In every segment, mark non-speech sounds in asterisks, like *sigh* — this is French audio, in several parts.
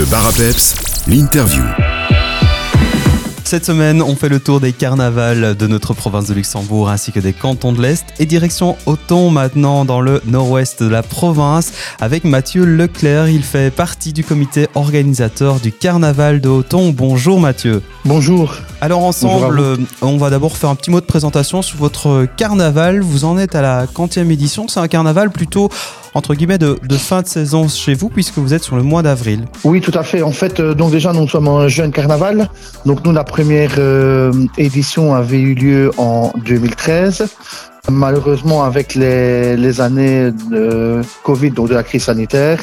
Le l'interview. Cette semaine, on fait le tour des carnavals de notre province de Luxembourg ainsi que des cantons de l'Est et direction Auton maintenant dans le nord-ouest de la province avec Mathieu Leclerc. Il fait partie du comité organisateur du carnaval de Auton. Bonjour Mathieu. Bonjour. Alors ensemble, Bonjour on va d'abord faire un petit mot de présentation sur votre carnaval. Vous en êtes à la 40e édition. C'est un carnaval plutôt entre guillemets de, de fin de saison chez vous puisque vous êtes sur le mois d'avril. Oui, tout à fait. En fait, euh, donc déjà, nous sommes un jeune carnaval. Donc nous, la première euh, édition avait eu lieu en 2013. Malheureusement, avec les, années de Covid, donc de la crise sanitaire,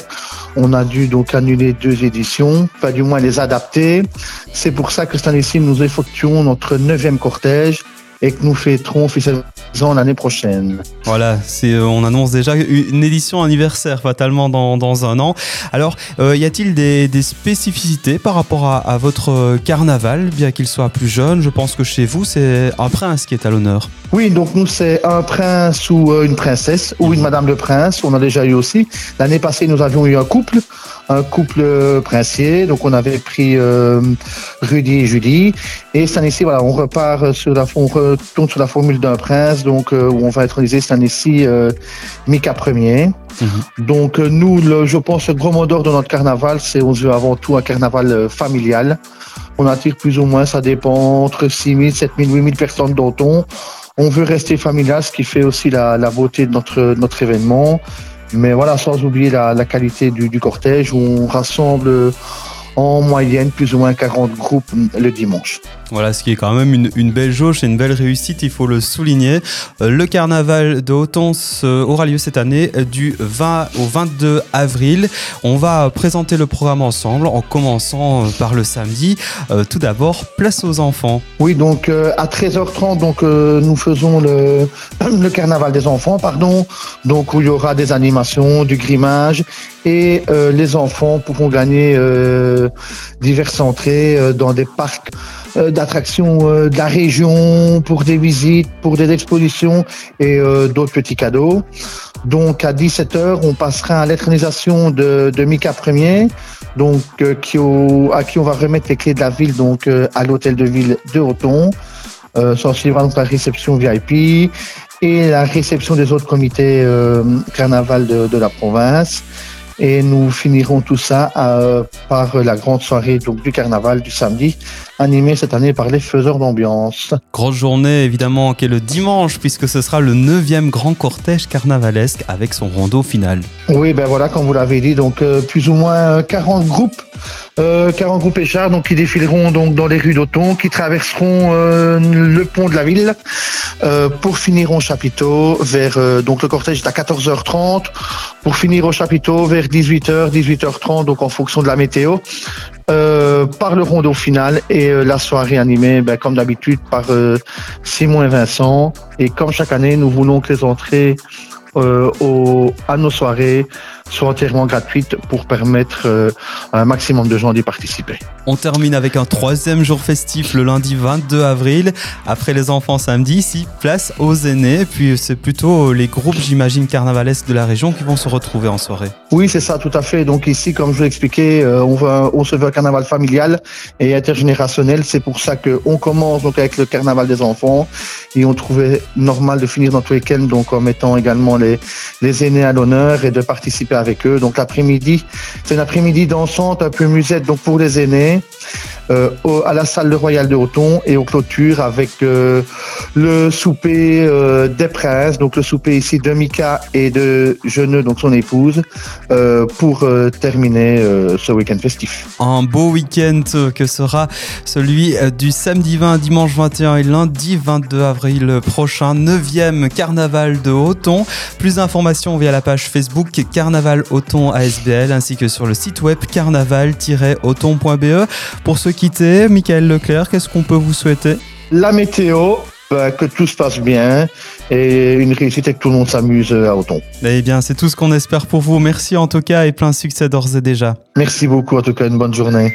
on a dû donc annuler deux éditions, pas du moins les adapter. C'est pour ça que cette année-ci, nous effectuons notre neuvième cortège et que nous fêterons officiellement l'année prochaine. Voilà, c'est, euh, on annonce déjà une édition anniversaire fatalement dans, dans un an. Alors, euh, y a-t-il des, des spécificités par rapport à, à votre euh, carnaval, bien qu'il soit plus jeune? Je pense que chez vous, c'est un prince qui est à l'honneur. Oui, donc nous, c'est un prince ou une princesse ou une madame de prince. On a déjà eu aussi. L'année passée, nous avions eu un couple, un couple princier. Donc, on avait pris euh, Rudy et Julie. Et cette année-ci, voilà, on repart sur la, on retourne sur la formule d'un prince. Donc, euh, où on va introniser cette année-ci euh, Mika Ier. Donc, euh, nous, le, je pense, le gros mot d'ordre de notre carnaval, c'est on veut avant tout un carnaval euh, familial. On attire plus ou moins, ça dépend, entre 6 000, 7 000, 8 000 personnes d'Auton. On veut rester familial, ce qui fait aussi la, la beauté de notre, notre événement. Mais voilà, sans oublier la, la qualité du, du cortège où on rassemble en moyenne plus ou moins 40 groupes le dimanche. Voilà, ce qui est quand même une, une belle jauge et une belle réussite, il faut le souligner. Euh, Le carnaval de Hautance euh, aura lieu cette année euh, du 20 au 22 avril. On va présenter le programme ensemble en commençant par le samedi. Tout d'abord, place aux enfants. Oui, donc à 13h30, donc nous faisons le, *clears throat* le carnaval des enfants, pardon. Donc où il y aura des animations, du grimage et euh, les enfants pourront gagner euh, diverses entrées euh, dans des parcs d'attractions de la région pour des visites, pour des expositions et d'autres petits cadeaux. Donc à 17h, on passera à l'intronisation de, Mika Ier, donc à qui on va remettre les clés de la ville, donc à l'hôtel de ville de Auton. Euh, donc la réception VIP et la réception des autres comités carnaval de la province. Et nous finirons tout ça euh, par la grande soirée donc, du carnaval du samedi, animée cette année par les faiseurs d'ambiance. Grosse journée évidemment qui est le dimanche puisque ce sera le 9e grand cortège carnavalesque avec son rondeau final. Oui, ben voilà, comme vous l'avez dit, donc euh, plus ou moins euh, 40 groupes, euh, 40 groupes échards, donc qui défileront donc dans les rues d'Auton, qui traverseront euh, le pont de la ville euh, pour finir au chapiteau vers euh, donc le cortège est à 14h30 pour finir au chapiteau vers 18h, 18h30 donc en fonction de la météo. Euh, par le rondeau final et euh, la soirée animée, ben, comme d'habitude, par euh, Simon et Vincent. Et comme chaque année, nous voulons que les entrées euh, au, à nos soirées soient entièrement gratuites pour permettre euh, à un maximum de gens d'y participer. On termine avec un troisième jour festif le lundi 22 avril. Après les enfants samedi, ici, place aux aînés. Puis c'est plutôt les groupes, j'imagine, carnavalesques de la région qui vont se retrouver en soirée. Oui, c'est ça, tout à fait. Donc ici, comme je vous l'ai expliqué, euh, on, va, on se veut un carnaval familial et intergénérationnel. C'est pour ça qu'on commence donc avec le carnaval des enfants et on trouvait normal de finir notre week-end donc en mettant également les, les aînés à l'honneur et de participer avec eux. Donc l'après-midi, c'est un après-midi dansante, un peu musette donc pour les aînés. Euh, à la salle de Royal de Auton et aux clôtures avec euh, le souper euh, des princes, donc le souper ici de Mika et de Jeuneux, donc son épouse, pour terminer ce week-end festif. Un beau week-end que sera celui du samedi 20, dimanche 21 et lundi 22 avril prochain, 9e carnaval de Auton. Plus d'informations via la page Facebook Carnaval Auton ASBL ainsi que sur le site web carnaval-auton.be. Pour se quitter, Michael Leclerc, qu'est-ce qu'on peut vous souhaiter? La météo, bah, que tout se passe bien et une réussite et que tout le monde s'amuse à Auton. Eh bien, c'est tout ce qu'on espère pour vous. Merci en tout cas et plein succès d'ores et déjà. Merci beaucoup, en tout cas, une bonne journée.